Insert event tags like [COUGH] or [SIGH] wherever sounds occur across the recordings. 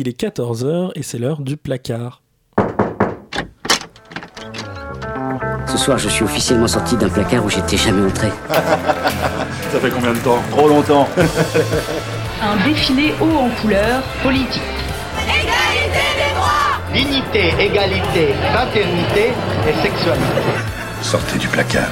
Il est 14h et c'est l'heure du placard. Ce soir, je suis officiellement sorti d'un placard où j'étais jamais entré. [LAUGHS] Ça fait combien de temps? Trop longtemps. [LAUGHS] Un défilé haut en couleur politique. Égalité des droits Dignité, égalité, fraternité et sexualité. Sortez du placard.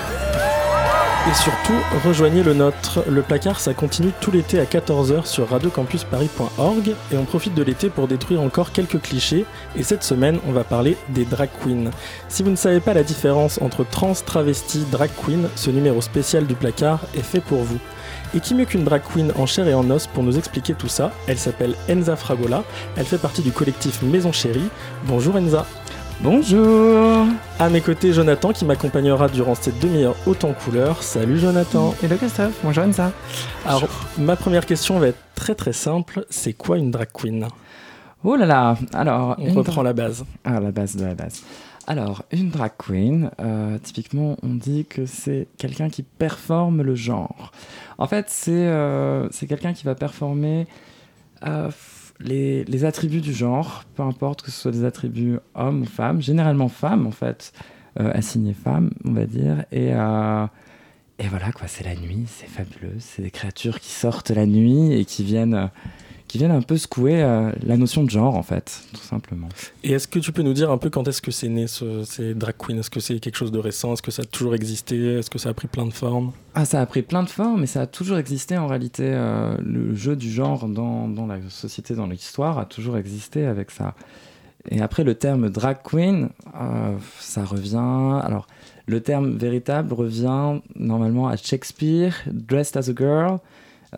Et surtout, rejoignez le nôtre. Le placard, ça continue tout l'été à 14h sur radiocampusparis.org et on profite de l'été pour détruire encore quelques clichés. Et cette semaine, on va parler des drag queens. Si vous ne savez pas la différence entre trans, travesti, drag queen, ce numéro spécial du placard est fait pour vous. Et qui mieux qu'une drag queen en chair et en os pour nous expliquer tout ça? Elle s'appelle Enza Fragola, elle fait partie du collectif Maison Chérie. Bonjour Enza Bonjour À mes côtés, Jonathan qui m'accompagnera durant cette demi-heure en couleur. Salut Jonathan Hello Christophe, bonjour Enza Alors, ma première question va être très très simple. C'est quoi une drag queen? Oh là là Alors, On reprend la base. Ah, la base de la base. Alors, une drag queen, euh, typiquement, on dit que c'est quelqu'un qui performe le genre. En fait, c'est euh, c'est quelqu'un qui va performer euh, les, attributs du genre, peu importe que ce soit des attributs hommes ou femmes, généralement femmes en fait, euh, assignées femmes, on va dire. Et, euh, et voilà, quoi, c'est la nuit, c'est fabuleux. C'est des créatures qui sortent la nuit et qui viennent, euh, qui viennent un peu secouer euh, la notion de genre, en fait, tout simplement. Et est-ce que tu peux nous dire un peu quand est-ce que c'est né ce- ces drag queens? Est-ce que c'est quelque chose de récent? Est-ce que ça a toujours existé? Est-ce que ça a pris plein de formes? Ah, ça a pris plein de formes, mais ça a toujours existé en réalité. euh, le jeu du genre dans, dans la société, dans l'histoire, a toujours existé avec ça. Et après, le terme drag queen, euh, ça revient. Alors, le terme véritable revient normalement à Shakespeare, Dressed as a Girl,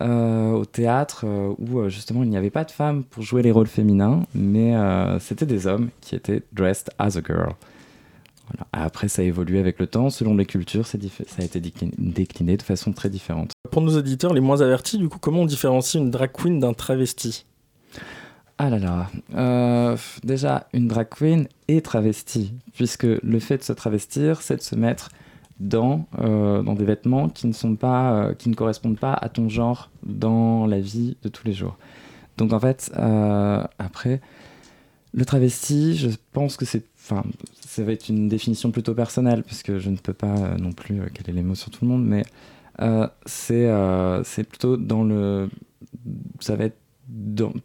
euh, au théâtre, euh, où euh, justement il n'y avait pas de femmes pour jouer les rôles féminins, mais euh, c'était des hommes qui étaient dressed as a girl. Voilà. Après, ça a évolué avec le temps. Selon les cultures, ça a été déclin- décliné de façon très différente. Pour nos auditeurs les moins avertis, du coup, comment on différencie une drag queen d'un travesti? Ah là là. Déjà, une drag queen est travestie, puisque le fait de se travestir, c'est de se mettre dans, euh, dans des vêtements qui ne, sont pas, euh, qui ne correspondent pas à ton genre dans la vie de tous les jours. Donc en fait, euh, après, le travesti, je pense que c'est... Enfin, ça va être une définition plutôt personnelle, puisque je ne peux pas non plus caler les mots sur tout le monde, mais c'est c'est plutôt dans le... Ça va être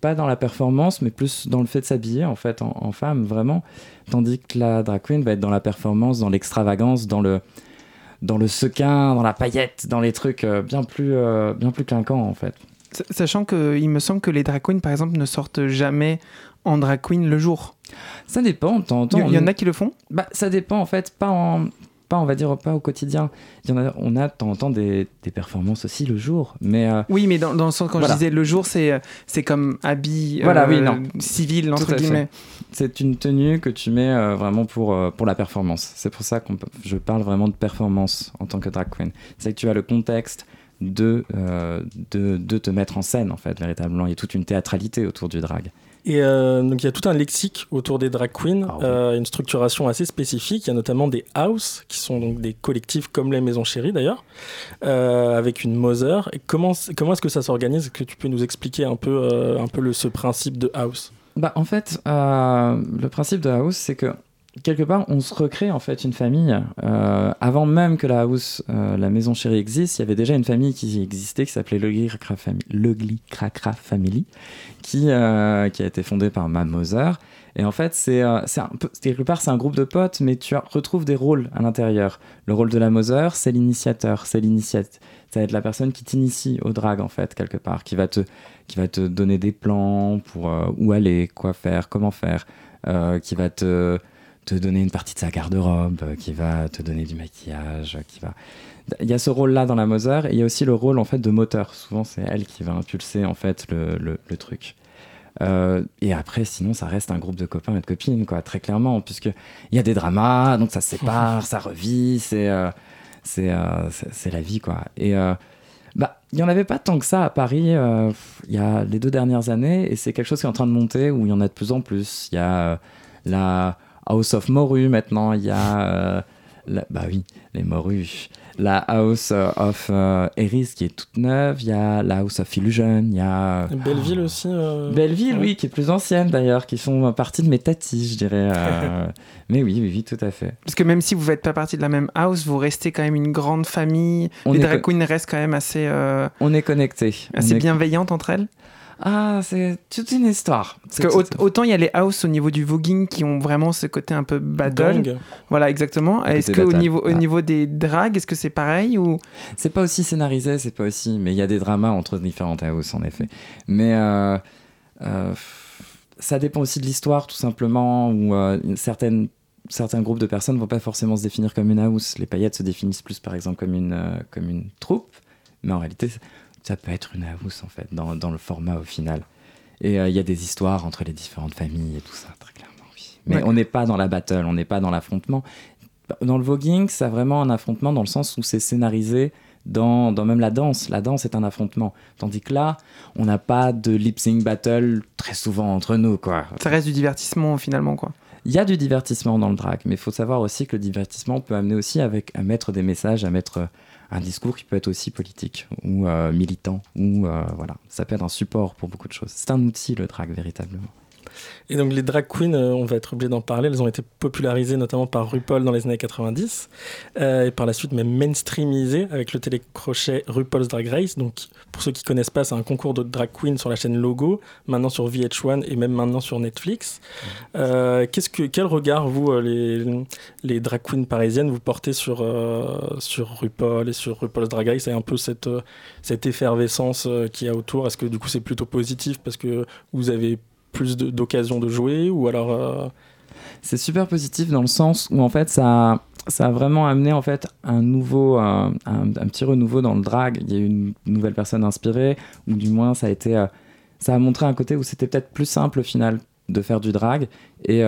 pas dans la performance, mais plus dans le fait de s'habiller en fait en femme vraiment, tandis que la drag queen va être dans la performance, dans l'extravagance, dans le dans le sequin, dans la paillette, dans les trucs euh, bien plus euh, bien plus clinquants en fait. Sa- Sachant qu'il me semble que les drag queens, par exemple, ne sortent jamais en drag queen le jour. Ça dépend, de temps en temps. Il y, en a qui le font? Bah, ça dépend en fait, pas en pas on va dire pas au quotidien. Il y en a, on a de temps en temps des, des performances aussi le jour, mais euh, Oui, mais dans, dans le sens, quand Voilà. je disais le jour, c'est c'est comme habit Voilà, euh, oui, non. civil, entre guillemets. c'est une tenue que tu mets euh, vraiment pour, pour la performance. C'est pour ça que je parle vraiment de performance en tant que drag queen. C'est que tu as le contexte de, de, de te mettre en scène, en fait, véritablement. Il y a toute une théâtralité autour du drag. Et euh, donc il y a tout un lexique autour des drag queens, Ah oui. euh, une structuration assez spécifique. Il y a notamment des house, qui sont donc des collectifs comme les Maisons Chéries d'ailleurs, euh, avec une Mother. Et comment comment est-ce que ça s'organise? Est-ce que tu peux nous expliquer un peu, euh, un peu le, ce principe de house? Bah, en fait, euh, le principe de house, c'est que quelque part, on se recrée en fait une famille. Euh, avant même que la house, euh, la maison chérie existe, il y avait déjà une famille qui existait qui s'appelait l'Ugly Cracra Family, Family, qui, euh, qui a été fondée par ma Mother. Et en fait, c'est quelque part, c'est un groupe de potes, mais tu retrouves des rôles à l'intérieur. Le rôle de la Mother, c'est l'initiateur, c'est l'initiate. Ça va être la personne qui t'initie au drag, en fait, quelque part, qui va te, qui va te donner des plans pour où aller, quoi faire, comment faire, qui va te, te donner une partie de sa garde-robe, euh, qui va te donner du maquillage, qui va... Il y a ce rôle-là dans la Mother, et il y a aussi le rôle, en fait, de moteur. Souvent, c'est elle qui va impulser, en fait, le, le, truc. Euh, et après, sinon, ça reste un groupe de copains et de copines, quoi, très clairement, puisque il y a des dramas, donc ça se sépare, ça revit, c'est euh, c'est euh, la vie, quoi. Et euh, bah, il y en avait pas tant que ça à Paris euh, il y a les deux dernières années, et c'est quelque chose qui est en train de monter où il y en a de plus en plus. Il y a euh, la House of Moru maintenant, il y a euh, la- bah oui, les Moru. la House of euh, Eris qui est toute neuve, il y a la House of Illusion, il y a... Belleville aussi euh, Belleville, ouais. oui, qui est plus ancienne d'ailleurs, qui font partie de mes tatis, je dirais. euh, [LAUGHS] Mais oui, oui, oui, tout à fait. Parce que même si vous n'êtes pas partie de la même house, vous restez quand même une grande famille. On les drag queens restent quand même assez, euh, On est connectés. On assez est- bienveillantes entre elles. Ah, c'est toute une histoire. Parce que au- autant il y a les houses au niveau du voguing qui ont vraiment ce côté un peu battle. gang. Voilà, exactement. Est-ce qu'au niveau, au ah. niveau des drags, est-ce que c'est pareil ou? C'est pas aussi scénarisé, c'est pas aussi. Mais il y a des dramas entre différentes houses, en effet. Mais euh, euh, ça dépend aussi de l'histoire, tout simplement, où euh, une certaine- certains groupes de personnes vont pas forcément se définir comme une house. Les paillettes se définissent plus, par exemple, comme une, euh, comme une troupe. Mais en réalité, ça peut être une house, en fait, dans, dans le format au final. Et euh, il y a des histoires entre les différentes familles et tout ça, très clairement, oui. Mais on n'est pas dans la battle, on n'est pas dans l'affrontement. Dans le voguing, c'est vraiment un affrontement dans le sens où c'est scénarisé dans, dans même la danse. La danse est un affrontement. Tandis que là, on n'a pas de lip sync battle très souvent entre nous, quoi. ça reste du divertissement finalement quoi Il y a du divertissement dans le drag, mais il faut savoir aussi que le divertissement peut amener aussi avec, à mettre des messages, à mettre un discours qui peut être aussi politique ou euh, militant, ou euh, voilà, ça peut être un support pour beaucoup de choses. C'est un outil, le drag, véritablement. Et donc les drag queens, euh, on va être obligé d'en parler, elles ont été popularisées notamment par RuPaul dans les années 90 euh, et par la suite même mainstreamisées avec le télécrochet RuPaul's Drag Race. Donc pour ceux qui connaissent pas, c'est un concours de drag queens sur la chaîne Logo, maintenant sur VH1 et même maintenant sur Netflix. Euh, qu'est-ce que, quel regard vous, euh, les, les drag queens parisiennes, vous portez sur, euh, sur RuPaul et sur RuPaul's Drag Race? Et un peu cette, euh, cette effervescence euh, qu'il y a autour Est-ce que du coup c'est plutôt positif parce que vous avez plus de- d'occasions de, jouer ou alors euh, C'est super positif dans le sens où en fait ça, ça a vraiment amené en fait un nouveau, euh, un, petit renouveau dans le drag. Il y a eu une nouvelle personne inspirée, ou du moins ça a été, euh, ça a montré un côté où c'était peut-être plus simple au final de faire du drag et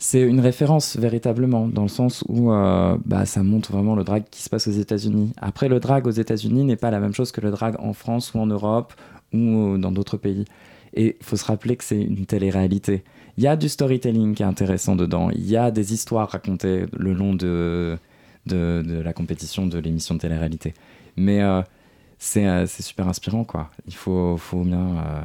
c'est une référence véritablement dans le sens où bah, ça montre vraiment le drag qui se passe aux États-Unis. Après, le drag aux États-Unis n'est pas la même chose que le drag en France ou en Europe ou dans d'autres pays. Et il faut se rappeler que c'est une télé-réalité. Il y a du storytelling qui est intéressant dedans. Il y a des histoires racontées le long de, de, de la compétition de l'émission de télé-réalité. Mais euh, c'est euh, c'est super inspirant, quoi. Il faut, faut bien, euh,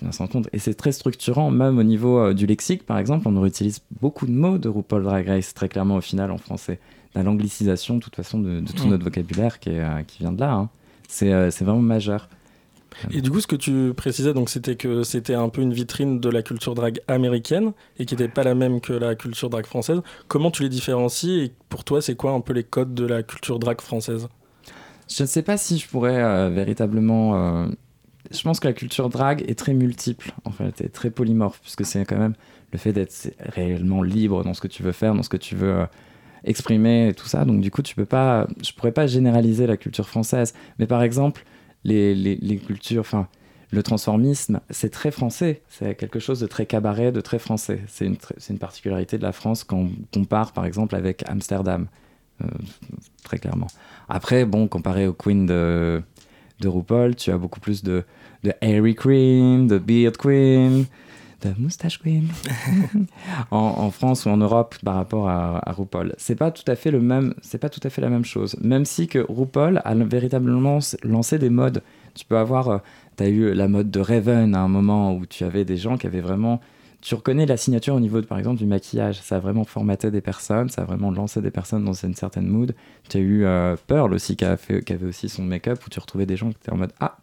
bien s'en rendre compte. Et c'est très structurant, même au niveau euh, du lexique, par exemple. On réutilise beaucoup de mots de RuPaul Drag Race, très clairement, au final, en français. La langlicisation, de toute façon, de, de tout notre vocabulaire qui, est, euh, qui vient de là. hein. C'est c'est vraiment majeur. Et du coup, ce que tu précisais, donc, c'était que c'était un peu une vitrine de la culture drag américaine et qui n'était pas la même que la culture drag française. Comment tu les différencies et pour toi, c'est quoi un peu les codes de la culture drag française? Je ne sais pas si je pourrais euh, véritablement. euh, Je pense que la culture drag est très multiple, en fait, et très polymorphe, puisque c'est quand même le fait d'être réellement libre dans ce que tu veux faire, dans ce que tu veux euh, exprimer et tout ça. Donc, du coup, tu peux pas. Je pourrais pas généraliser la culture française. Mais par exemple, les, les, les cultures. Enfin, le transformisme, c'est très français. C'est quelque chose de très cabaret, de très français. C'est une, une particularité de la France quand on compare, par exemple, avec Amsterdam. Euh, très clairement. Après, bon, comparé aux queens de, de RuPaul, tu as beaucoup plus de, de Queen, de Beard Queen, de Moustache Queen [LAUGHS] en, en France ou en Europe par rapport à, à RuPaul. C'est pas tout à fait le même, c'est pas tout à fait la même chose. Même si que RuPaul a véritablement lancé des modes. Tu peux avoir, tu as eu la mode de Raven à un moment où tu avais des gens qui avaient vraiment tu reconnais la signature au niveau, de, par exemple, du maquillage. Ça a vraiment formaté des personnes, ça a vraiment lancé des personnes dans une certaine mood. Tu as eu euh, Pearl aussi, qui, a fait, qui avait aussi son make-up, où tu retrouvais des gens qui étaient en mode Ah,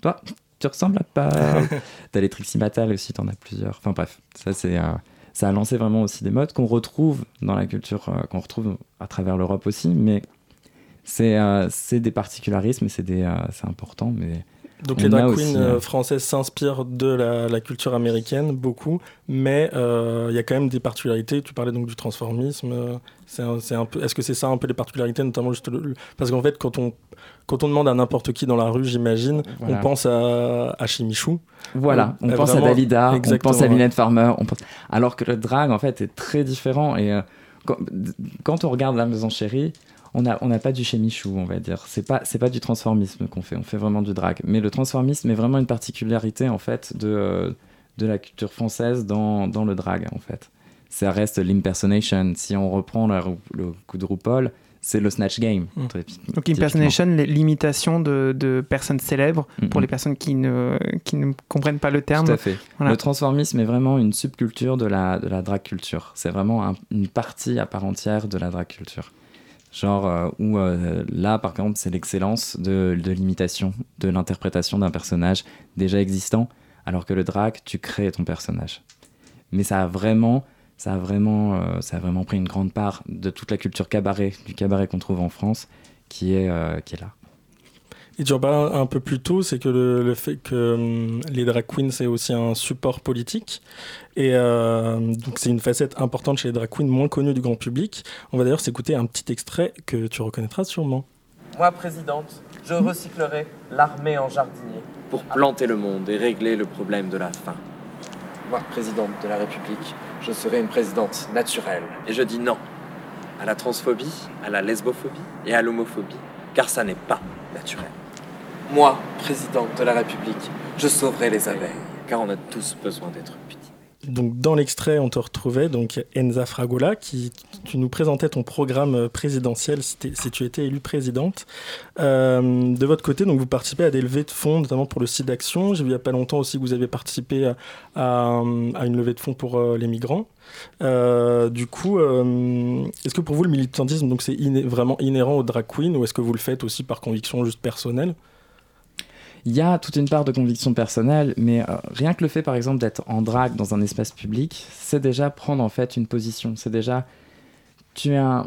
toi, tu ressembles à Pearl. T'as les Trixie Mattel aussi, t'en as plusieurs. Enfin bref, ça, c'est, euh, ça a lancé vraiment aussi des modes qu'on retrouve dans la culture, euh, qu'on retrouve à travers l'Europe aussi, mais c'est, euh, c'est des particularismes, et c'est, des, euh, c'est important, mais Donc On les drag queens euh, françaises s'inspirent de la, la culture américaine, beaucoup, mais euh, il y a quand même des particularités. Tu parlais donc du transformisme. c'est un, c'est un peu, est-ce que c'est ça un peu les particularités, notamment juste le- le- parce qu'en fait, quand on, quand on demande à n'importe qui dans la rue, j'imagine, Voilà. on pense à, à Chimichou. Voilà, on Euh, pense vraiment, à Dalida, on pense à. Mylène Farmer, on pense... alors que le drag en fait est très différent et quand, quand on regarde la maison chérie, on n'a on pas du chemichou, on va dire. C'est pas c'est pas du transformisme qu'on fait, on fait vraiment du drag. Mais le transformisme est vraiment une particularité en fait de de la culture française dans, dans le drag en fait. Ça reste l'impersonation. Si on reprend la le coup de RuPaul, c'est le Snatch Game. Mm. Donc impersonation, l'imitation de, de, personnes célèbres, pour les personnes qui ne, qui ne comprennent pas le terme. Tout à fait. Le transformisme est vraiment une subculture de la, de la drag culture. C'est vraiment une partie à part entière de la drag culture. Genre euh, où euh, là, par exemple, c'est l'excellence de, de l'imitation, de l'interprétation d'un personnage déjà existant, alors que le drag, tu crées ton personnage. Mais ça a vraiment ça a vraiment, euh, ça a vraiment pris une grande part de toute la culture cabaret, du cabaret qu'on trouve en France, qui est, qui est là. Et tu en parlais un peu plus tôt, c'est que le, fait que hum, les drag queens, c'est aussi un support politique. Et euh, donc, c'est une facette importante chez les drag queens, moins connue du grand public. On va d'ailleurs s'écouter un petit extrait que tu reconnaîtras sûrement. Moi, présidente, je recyclerai l'armée en jardinier pour planter le monde et régler le problème de la faim. Moi, présidente de la République, je serai une présidente naturelle. Et je dis non à la transphobie, à la lesbophobie et à l'homophobie, car ça n'est pas naturel. Moi, présidente de la République, je sauverai les abeilles, car on a tous besoin d'être petits. Donc dans l'extrait, on te retrouvait donc Enza Fragola, qui tu nous présentais ton programme présidentiel si, tu étais élue présidente. Euh, de votre côté, donc vous participez à des levées de fonds, notamment pour le site d'action. J'ai vu il n'y a pas longtemps aussi que vous avez participé à, une levée de fonds pour euh, les migrants. Euh, du coup, est-ce que pour vous le militantisme donc c'est vraiment inhérent au drag queen ou est-ce que vous le faites aussi par conviction juste personnelle? Il y a toute une part de conviction personnelle, mais euh, rien que le fait, par exemple, d'être en drague dans un espace public, c'est déjà prendre en fait une position. C'est déjà tu es un,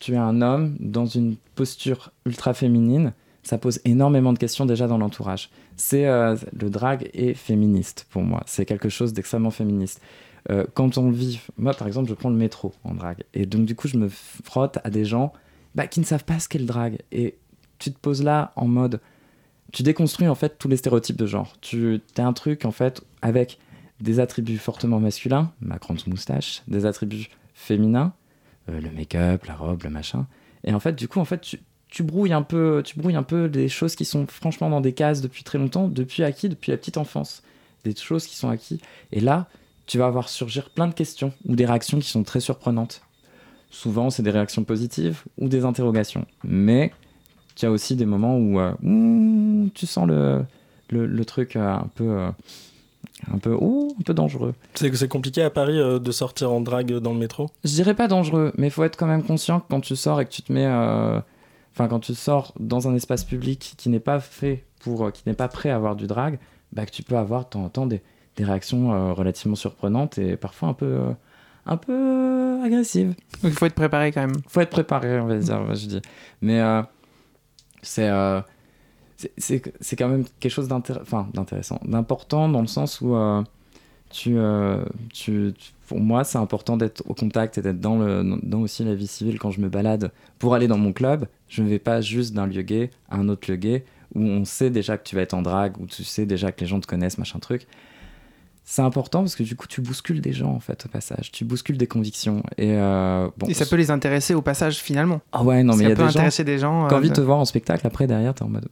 tu es un homme dans une posture ultra féminine. Ça pose énormément de questions déjà dans l'entourage. C'est euh, le drag est féministe pour moi. C'est quelque chose d'extrêmement féministe. Euh, quand on vit, moi par exemple, je prends le métro en drague, et donc du coup je me frotte à des gens bah, qui ne savent pas ce qu'est le drag. Et tu te poses là en mode tu déconstruis en fait tous les stéréotypes de genre. Tu as un truc en fait avec des attributs fortement masculins, ma grande moustache, des attributs féminins, euh, le make-up, la robe, le machin. Et en fait, du coup, en fait, tu, brouilles un peu, tu brouilles un peu des choses qui sont franchement dans des cases depuis très longtemps, depuis acquis, depuis la petite enfance, des choses qui sont acquis. Et là, tu vas avoir surgir plein de questions ou des réactions qui sont très surprenantes. Souvent, c'est des réactions positives ou des interrogations. Mais tu as aussi des moments où, euh, tu sens le, le, truc euh, un peu. Euh, un peu, un peu dangereux. C'est c'est compliqué à Paris de sortir en drague dans le métro? Je dirais pas dangereux, mais il faut être quand même conscient que quand tu sors et que tu te mets. Enfin, quand tu sors dans un espace public qui n'est pas fait pour. qui n'est pas prêt à avoir du drag, bah, que tu peux avoir de temps en temps des, des réactions relativement surprenantes et parfois un peu un peu agressives. Donc il faut être préparé quand même. Il faut être préparé, on va dire, je dis. Mais euh, c'est quand même quelque chose d'intéressant, d'important dans le sens où euh, tu, euh, tu, pour moi, c'est important d'être au contact et d'être dans, dans aussi la vie civile quand je me balade. Pour aller dans mon club, je ne vais pas juste d'un lieu gay à un autre lieu gay où on sait déjà que tu vas être en drague, où tu sais déjà que les gens te connaissent, machin truc c'est important parce que du coup tu bouscules des gens en fait au passage, tu bouscules des convictions et euh, bon. Et ça peut les intéresser au passage finalement. Ah ouais non mais il y a des intéresser des gens. Quand envie de te voir en spectacle après derrière t'es en mode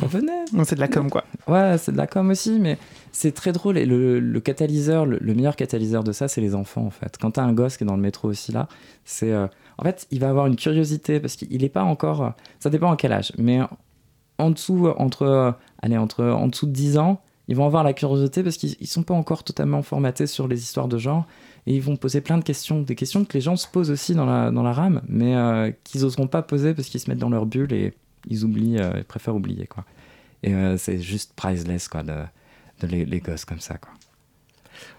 ça venait. c'est de la com quoi. Ouais c'est de la com aussi mais c'est très drôle et le, catalyseur le, meilleur catalyseur de ça c'est les enfants en fait. Quand t'as un gosse qui est dans le métro aussi là c'est euh, en fait il va avoir une curiosité parce qu'il est pas encore ça dépend en quel âge mais en dessous entre allez entre en dessous de 10 ans ils vont avoir la curiosité parce qu'ils ne sont pas encore totalement formatés sur les histoires de genre et ils vont poser plein de questions, des questions que les gens se posent aussi dans la, dans la rame, mais euh, qu'ils n'oseront pas poser parce qu'ils se mettent dans leur bulle et ils oublient, euh, ils préfèrent oublier quoi. Et euh, c'est juste priceless quoi, de, de les, les, gosses comme ça quoi.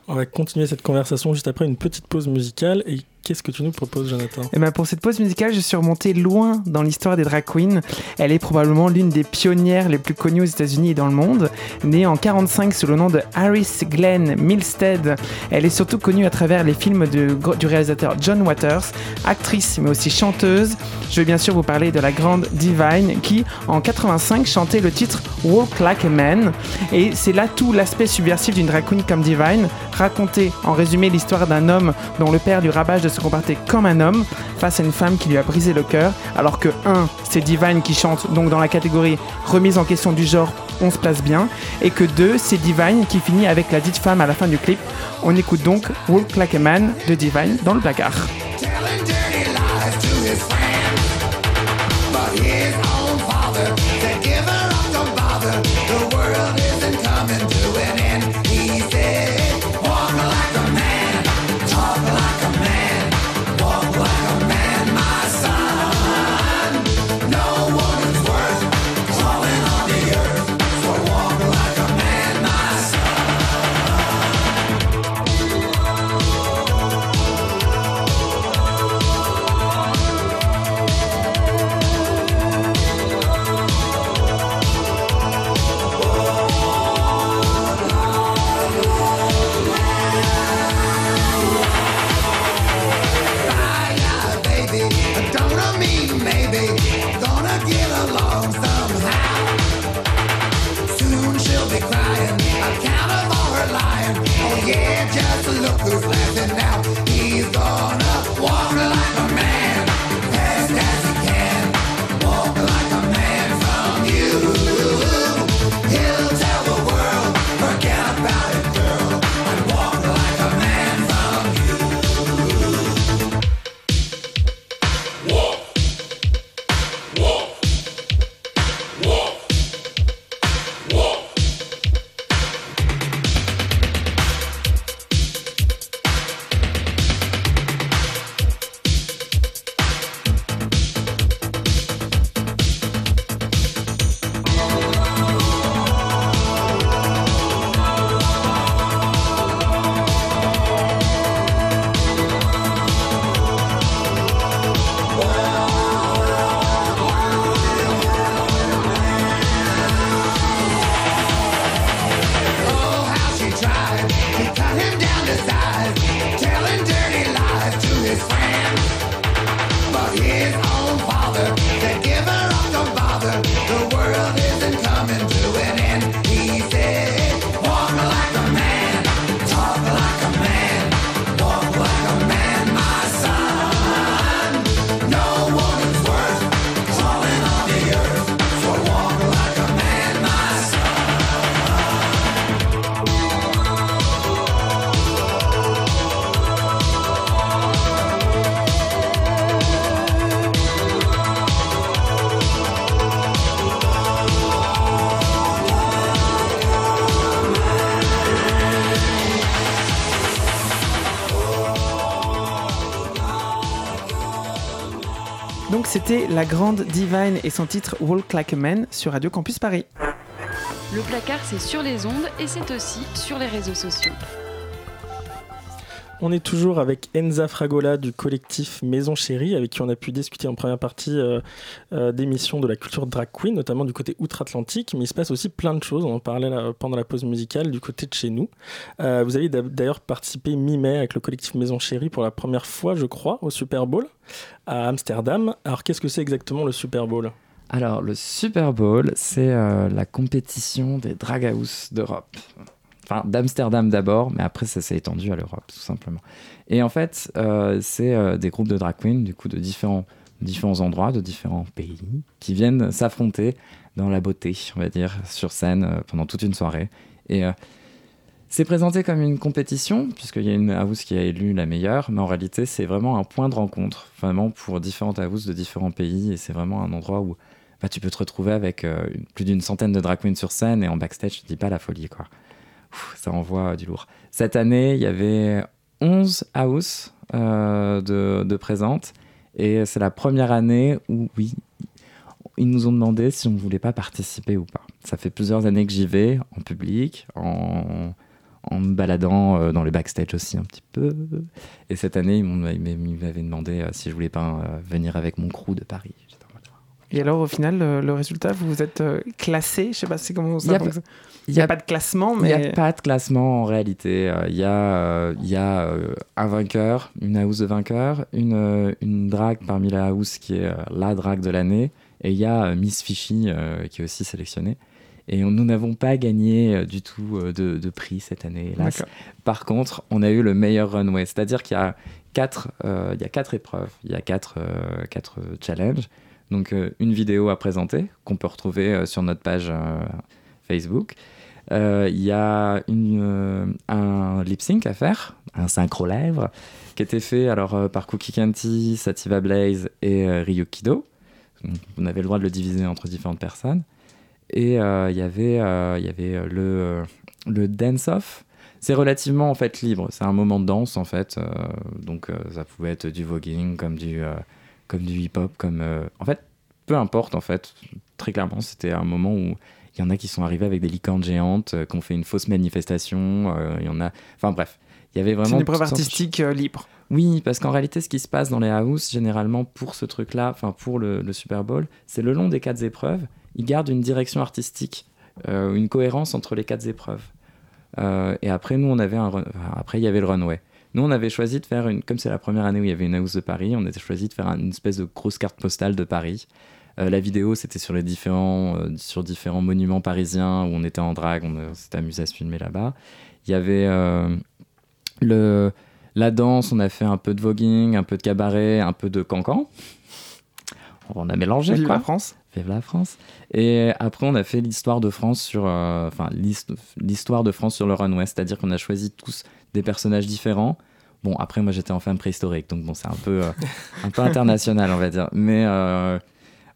On va continuer cette conversation juste après une petite pause musicale et Qu'est-ce que tu nous proposes, Jonathan eh ben Pour cette pause musicale, je suis remonté loin dans l'histoire des drag queens. Elle est probablement l'une des pionnières les plus connues aux États-Unis et dans le monde. Née en 45 sous le nom de Harris Glenn Milstead, elle est surtout connue à travers les films de, du réalisateur John Waters, actrice mais aussi chanteuse. Je vais bien sûr vous parler de la grande Divine qui, en 85, chantait le titre Walk Like a Man. Et c'est là tout l'aspect subversif d'une drag queen comme Divine, raconter en résumé l'histoire d'un homme dont le père du rabâche de se comme un homme face à une femme qui lui a brisé le cœur, alors que 1. C'est Divine qui chante, donc dans la catégorie remise en question du genre, on se place bien, et que 2. C'est Divine qui finit avec la dite femme à la fin du clip. On écoute donc Walk Like a Man de Divine dans le placard. La grande Divine et son titre Walk Like a Man sur Radio Campus Paris. Le placard, c'est sur les ondes et c'est aussi sur les réseaux sociaux. On est toujours avec Enza Fragola du collectif Maison Chérie, avec qui on a pu discuter en première partie euh, euh, d'émissions de la culture drag queen, notamment du côté outre-Atlantique, mais il se passe aussi plein de choses. On en parlait pendant la pause musicale du côté de chez nous. Euh, vous avez d'ailleurs participé mi-mai avec le collectif Maison Chérie pour la première fois, je crois, au Super Bowl à Amsterdam. Alors qu'est-ce que c'est exactement le Super Bowl? Alors, le Super Bowl, c'est la compétition des drag house d'Europe enfin d'Amsterdam d'abord, mais après ça s'est étendu à l'Europe tout simplement. Et en fait, euh, c'est euh, des groupes de drag queens du coup de différents différents endroits, de différents pays, qui viennent s'affronter dans la beauté, on va dire, sur scène euh, pendant toute une soirée. Et c'est présenté comme une compétition, puisqu'il y a une house qui a élu la meilleure, mais en réalité, c'est vraiment un point de rencontre, vraiment pour différentes houses de différents pays, et c'est vraiment un endroit où bah, tu peux te retrouver avec plus d'une centaine de drag queens sur scène, et en backstage, je dis pas la folie, quoi ça envoie du lourd. Cette année, il y avait 11 house euh, de, présentes. Et c'est la première année où, oui, ils nous ont demandé si on ne voulait pas participer ou pas. Ça fait plusieurs années que j'y vais, en public, en, en me baladant euh, dans les backstage aussi un petit peu. Et cette année, ils m'avaient demandé euh, si je voulais pas venir avec mon crew de Paris. Et alors, au final, le, résultat, vous vous êtes classé Je sais pas, c'est comment ça fonctionne. Il n'y a, pas de classement, mais... Il n'y a pas de classement en réalité. Euh, il y a, euh, il y a euh, un vainqueur, une house de vainqueur, une, une drague parmi la house qui est la drague de l'année, et il y a Miss Fishy qui est aussi sélectionnée. Et nous n'avons pas gagné du tout de, de, prix cette année, hélas. Par contre, on a eu le meilleur runway, c'est-à-dire qu'il y a quatre, il y a quatre épreuves, il y a quatre, quatre challenges. Donc une vidéo à présenter qu'on peut retrouver sur notre page Facebook. Euh, il y a euh, un lip sync à faire, un synchro lèvres, qui était fait alors euh, par Cookie Kanti, Sativa Blaze et Ryukido on avait le droit de le diviser entre différentes personnes. Et il y avait, le dance-off. C'est relativement en fait libre. C'est un moment de danse en fait. donc ça pouvait être du voguing comme du, comme du hip-hop, comme en fait peu importe en fait. Très clairement, c'était un moment où il y en a qui sont arrivés avec des licornes géantes, qui ont fait une fausse manifestation. Il y en a, enfin bref, il y avait vraiment. C'est une épreuve artistique libre. Oui, parce qu'en réalité, ce qui se passe dans les house, généralement pour ce truc-là, enfin pour le, Super Bowl, c'est le long des quatre épreuves, ils gardent une direction artistique, euh, une cohérence entre les quatre épreuves. Euh, et après, nous, on avait un, après, il y avait le runway. Nous, on avait choisi de faire une, comme c'est la première année où il y avait une house de Paris, on a choisi de faire une espèce de grosse carte postale de Paris. Euh, la vidéo, c'était sur les différents, sur différents monuments parisiens où on était en drague, on s'était amusé à se filmer là-bas. Il y avait le la danse, on a fait un peu de voguing, un peu de cabaret, un peu de cancan. On a mélangé. Vive quoi. la France. Vive la France. Et après, on a fait l'histoire de France sur, euh, enfin, l'histoire de France sur le runway, c'est-à-dire qu'on a choisi tous des personnages différents. Bon, après, moi, j'étais en femme préhistorique, donc bon, c'est un peu, euh, un peu international, on va dire. Mais euh,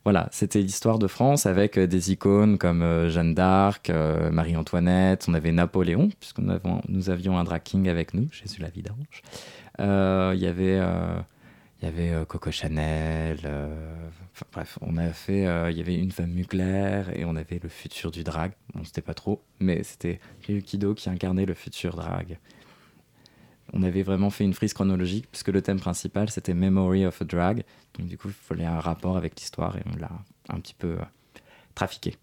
voilà, c'était l'histoire de France avec euh, des icônes comme Jeanne d'Arc, Marie-Antoinette, on avait Napoléon, puisque nous, avions un drag king avec nous, Jésus la vidange. Il y avait, y avait Coco Chanel, bref, on a fait, il y avait une femme nucléaire et on avait le futur du drag. Bon, c'était pas trop, mais c'était Ryukido qui incarnait le futur drag on avait vraiment fait une frise chronologique puisque le thème principal c'était Memory of a Drag. Donc du coup, il fallait un rapport avec l'histoire et on l'a un petit peu euh, trafiqué.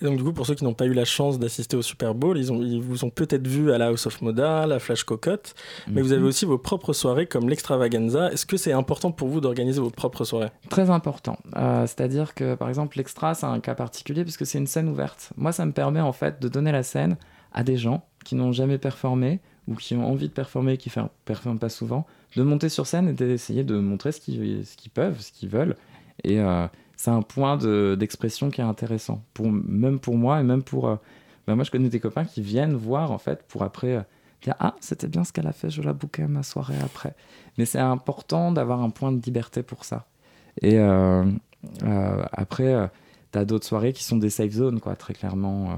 Et donc du coup, pour ceux qui n'ont pas eu la chance d'assister au Super Bowl, ils, ont, ils vous ont peut-être vu à la House of Moda, la Flash Cocotte, mais vous avez mhm. aussi vos propres soirées comme l'Extravaganza. Est-ce que c'est important pour vous d'organiser vos propres soirées? Très important. Euh, c'est-à-dire que par exemple, l'Extra, c'est un cas particulier puisque c'est une scène ouverte. Moi, ça me permet en fait de donner la scène à des gens qui n'ont jamais performé ou qui ont envie de performer, qui ne performent pas souvent, de monter sur scène et d'essayer de montrer ce qu'ils peuvent, ce qu'ils veulent. Et euh, c'est un point d'expression qui est intéressant, pour, même pour moi et même pour... Bah, moi, je connais des copains qui viennent voir, en fait, pour après euh, dire « Ah, c'était bien ce qu'elle a fait, je la bouquais ma soirée après. » Mais c'est important d'avoir un point de liberté pour ça. Et après tu as d'autres soirées qui sont des safe zones, quoi, très clairement.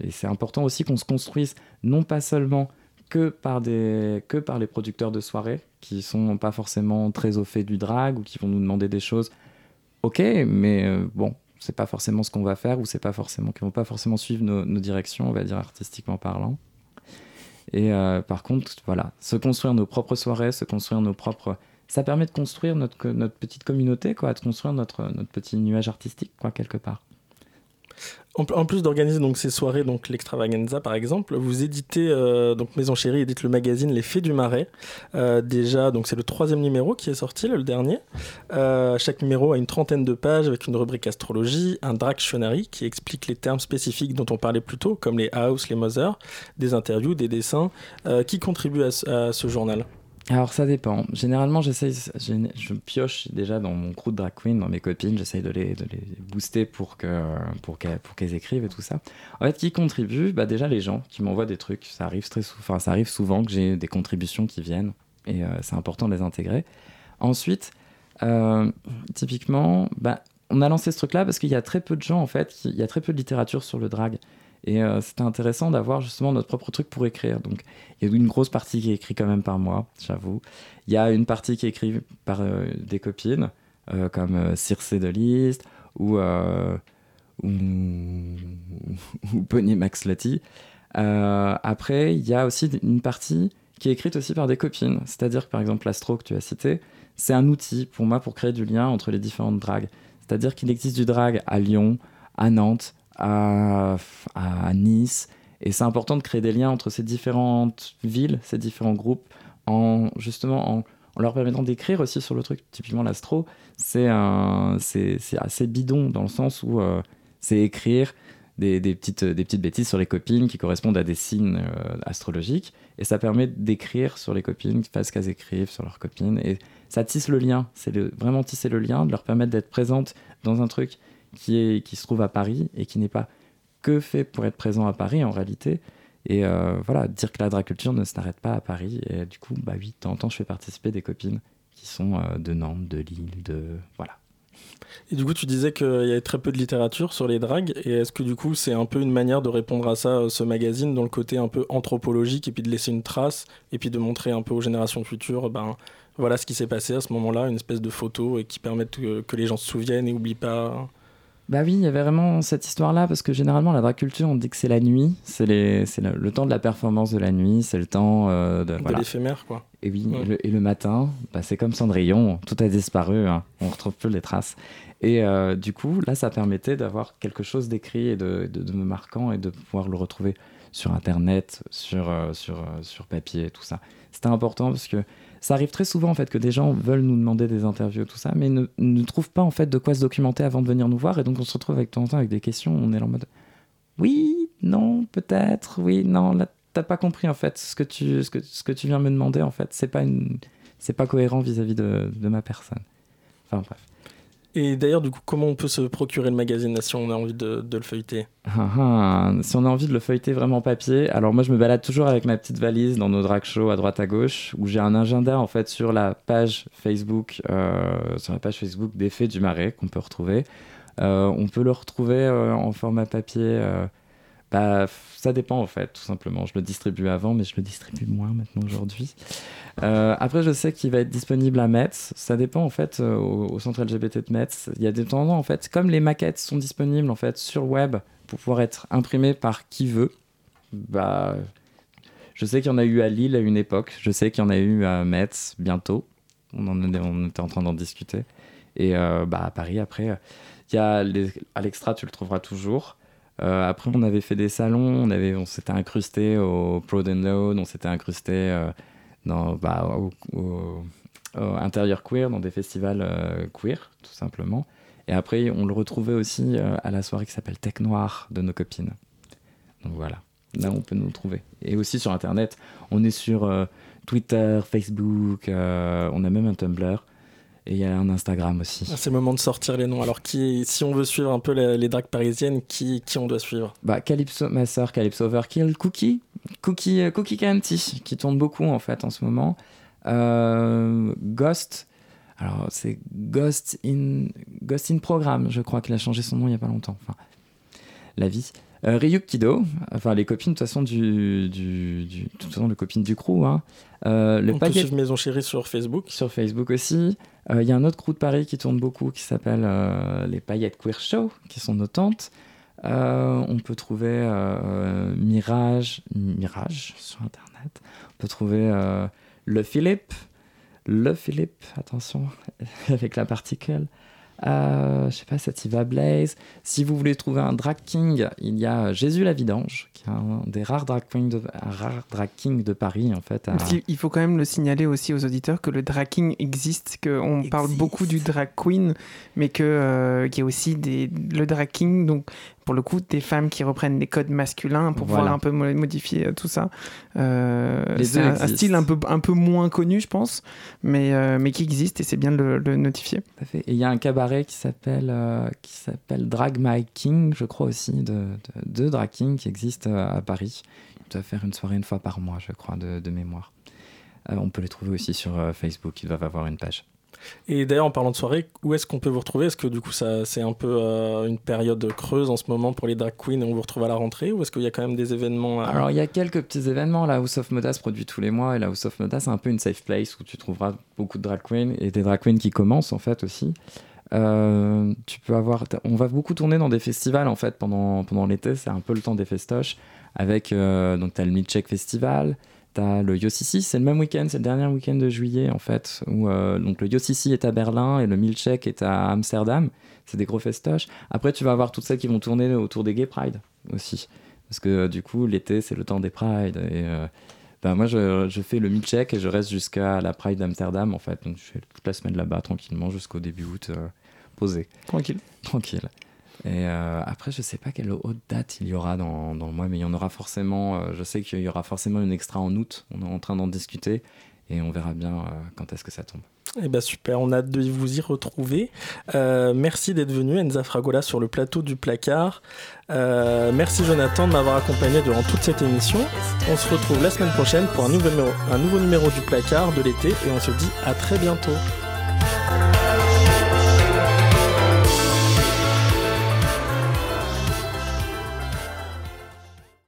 et c'est important aussi qu'on se construise, non pas seulement que par, des, que par les producteurs de soirées qui sont pas forcément très au fait du drag ou qui vont nous demander des choses. Ok, mais euh, bon, c'est pas forcément ce qu'on va faire ou c'est pas forcément vont pas forcément suivre nos, directions, on va dire artistiquement parlant. Et euh, par contre, voilà, se construire nos propres soirées, se construire nos propres, ça permet de construire notre, notre petite communauté, quoi, de construire notre, notre petit nuage artistique, quoi, quelque part. En, plus d'organiser donc ces soirées, donc l'extravaganza par exemple, vous éditez euh, donc Maison Chérie édite le magazine Les Fées du Marais. Euh, déjà, donc c'est le troisième numéro qui est sorti, le dernier. Euh, chaque numéro a une trentaine de pages avec une rubrique astrologie, un dictionary qui explique les termes spécifiques dont on parlait plus tôt, comme les house, les mother, des interviews, des dessins, qui contribuent à ce journal. Alors ça dépend. Généralement, j'essaye, je pioche déjà dans mon crew de drag queen, dans mes copines, j'essaye de les, booster pour que pour qu'elles écrivent et tout ça. En fait, qui contribue? Bah déjà les gens qui m'envoient des trucs. Ça arrive très souvent. ça arrive souvent que j'ai des contributions qui viennent et euh, c'est important de les intégrer. Ensuite, euh, typiquement, bah on a lancé ce truc-là parce qu'il y a très peu de gens en fait, il y a très peu de littérature sur le drag. Et euh, c'était intéressant d'avoir justement notre propre truc pour écrire. Donc il y a une grosse partie qui est écrite quand même par moi, j'avoue. Il y a une partie qui est écrite par euh, des copines, euh, comme Circe de List ou, ou, [LAUGHS] ou Max Lottie. après, il y a aussi une partie qui est écrite aussi par des copines. C'est-à-dire que par exemple l'astro que tu as cité, c'est un outil pour moi pour créer du lien entre les différentes dragues. C'est-à-dire qu'il existe du drag à Lyon, à Nantes, à, Nice. Et c'est important de créer des liens entre ces différentes villes, ces différents groupes, en justement en, leur permettant d'écrire aussi sur le truc. Typiquement, l'astro, c'est assez bidon dans le sens où euh, c'est écrire des, petites, des petites bêtises sur les copines qui correspondent à des signes euh, astrologiques. Et ça permet d'écrire sur les copines, fassent qu'elles écrivent sur leurs copines. Et ça tisse le lien. C'est vraiment tisser le lien, de leur permettre d'être présentes dans un truc qui, est, qui se trouve à Paris et qui n'est pas que fait pour être présent à Paris en réalité. Et euh, voilà, dire que la draculture ne s'arrête pas à Paris. Et du coup, bah oui, de temps en temps, je fais participer des copines qui sont euh, de Nantes, de Lille, de. Voilà. Et du coup, tu disais qu'il y avait très peu de littérature sur les dragues. Et est-ce que du coup, c'est un peu une manière de répondre à ça, ce magazine, dans le côté un peu anthropologique, et puis de laisser une trace, et puis de montrer un peu aux générations futures, ben voilà ce qui s'est passé à ce moment-là, une espèce de photo et qui permettent que, que les gens se souviennent et n'oublient pas bah oui, il y avait vraiment cette histoire-là, parce que généralement, la drag culture, on dit que c'est la nuit, c'est le, le, temps de la performance de la nuit, c'est le temps euh, de... De l'éphémère, quoi. Et oui, et, le, matin, bah, c'est comme Cendrillon, tout a disparu, hein. on retrouve plus les traces. Et euh, du coup, là, ça permettait d'avoir quelque chose d'écrit et de, de, me marquant et de pouvoir le retrouver sur Internet, sur, euh, sur, sur papier, tout ça. C'était important parce que ça arrive très souvent en fait que des gens veulent nous demander des interviews tout ça, mais ne, ne trouvent pas en fait de quoi se documenter avant de venir nous voir et donc on se retrouve avec temps en temps avec des questions. On est en mode oui, non, peut-être, oui, non, là t'as pas compris en fait ce que tu ce que, ce que tu viens me demander en fait, c'est pas une c'est pas cohérent vis-à-vis de, de ma personne. Enfin bref. Et d'ailleurs, du coup, comment on peut se procurer le magazine si on a envie de, le feuilleter? Ah, ah, Si on a envie de le feuilleter vraiment papier, alors moi je me balade toujours avec ma petite valise dans nos drag shows à droite à gauche, où j'ai un agenda en fait sur la page Facebook, euh, sur la page Facebook du Marais qu'on peut retrouver. Euh, on peut le retrouver euh, en format papier bah, ça dépend en fait, tout simplement. Je le distribue avant, mais je le distribue moins maintenant aujourd'hui. Euh, après, je sais qu'il va être disponible à Metz. Ça dépend en fait euh, au, centre LGBT de Metz. Il y a des temps en fait, comme les maquettes sont disponibles en fait sur web pour pouvoir être imprimées par qui veut. Bah, je sais qu'il y en a eu à Lille à une époque. Je sais qu'il y en a eu à Metz bientôt. On était en train d'en discuter. Et euh, bah à Paris après, il y a à l'extra, tu le trouveras toujours. Euh, après, on avait fait des salons, on, on s'était incrusté au Proud and Load, on s'était incrusté euh, dans, bah, au, intérieur queer, dans des festivals euh, queer, tout simplement. Et après, on le retrouvait aussi à la soirée qui s'appelle Tech Noir de nos copines. Donc voilà, là on peut nous trouver. Et aussi sur Internet, on est sur Twitter, Facebook, on a même un Tumblr. Et il y a un Instagram aussi. Ah, c'est le moment de sortir les noms. Alors, qui, si on veut suivre un peu les, les drags parisiennes, qui, qui on doit suivre? Bah, Calypso, ma soeur Calypso Overkill, Cookie, Cookie, euh, Cookie Canty, qui tourne beaucoup en fait en ce moment. Euh, Ghost, alors c'est Ghost in, Ghost in Program, je crois qu'il a changé son nom il n'y a pas longtemps. Enfin, la vie. Euh, Ryuk Kido, enfin les copines de toute façon du, du, du de toute façon les copines du crew. Hein. Euh, le On peut suivre Maison Chérie sur Facebook. Sur Facebook aussi. Il euh, y a un autre crew de Paris qui tourne beaucoup qui s'appelle euh, les Paillettes Queer Show, qui sont nos tantes. on peut trouver Mirage, Mirage sur internet. On peut trouver Le Philippe, Le Philippe, attention [LAUGHS] avec la particule. Euh, je sais pas, Sativa Blaze. Si vous voulez trouver un drag king, il y a Jésus la Vidange, qui est un des rares drag kings de, rare drag king de Paris, en fait. Il faut quand même le signaler aussi aux auditeurs que le drag king existe, qu'on parle beaucoup du drag queen, mais qu'il euh, y a aussi des, le drag king, donc pour le coup, des femmes qui reprennent les codes masculins pour pouvoir un peu modifier euh, tout ça. Euh, c'est un, style un peu, un peu moins connu, je pense, mais, euh, mais qui existe et c'est bien de le, notifier. Et il y a un cabaret qui s'appelle qui s'appelle Drag My King, je crois aussi, de, de, Drag King qui existe à Paris. Il doit faire une soirée une fois par mois, je crois, de, de mémoire. on peut les trouver aussi sur Facebook, ils doivent avoir une page. Et d'ailleurs, en parlant de soirée, où est-ce qu'on peut vous retrouver? Est-ce que du coup, ça, c'est un peu euh, une période creuse en ce moment pour les drag queens et on vous retrouve à la rentrée? Ou est-ce qu'il y a quand même des événements Alors, il y a quelques petits événements. La House of Moda produit tous les mois et la House of Moda, c'est un peu une safe place où tu trouveras beaucoup de drag queens et des drag queens qui commencent en fait aussi. Euh, tu peux avoir, on va beaucoup tourner dans des festivals en fait pendant, pendant l'été, c'est un peu le temps des festoches. Avec, euh, donc, tu as le Milkshake Festival, T'as le Yossisi, c'est le même week-end, c'est le dernier week-end de juillet en fait, où euh, donc le Yossisi est à Berlin et le Milchek est à Amsterdam. C'est des gros festoches. Après, tu vas avoir toutes celles qui vont tourner autour des Gay Pride aussi, parce que du coup, l'été c'est le temps des Pride et euh, ben, moi je, je, fais le Milchek et je reste jusqu'à la Pride d'Amsterdam en fait, donc je fais toute la semaine là-bas tranquillement jusqu'au début août, euh, posé. Tranquille. Tranquille. Et euh, après, je sais pas quelle haute date il y aura dans, dans le mois, mais il y en aura forcément. Euh, je sais qu'il y aura forcément une extra en août. On est en train d'en discuter et on verra bien euh, quand est-ce que ça tombe. Eh ben super, on a hâte de vous y retrouver. merci d'être venu, Enza Fragola, sur le plateau du placard. merci Jonathan de m'avoir accompagné durant toute cette émission. On se retrouve la semaine prochaine pour un nouveau numéro, un nouveau numéro du placard de l'été et on se dit à très bientôt.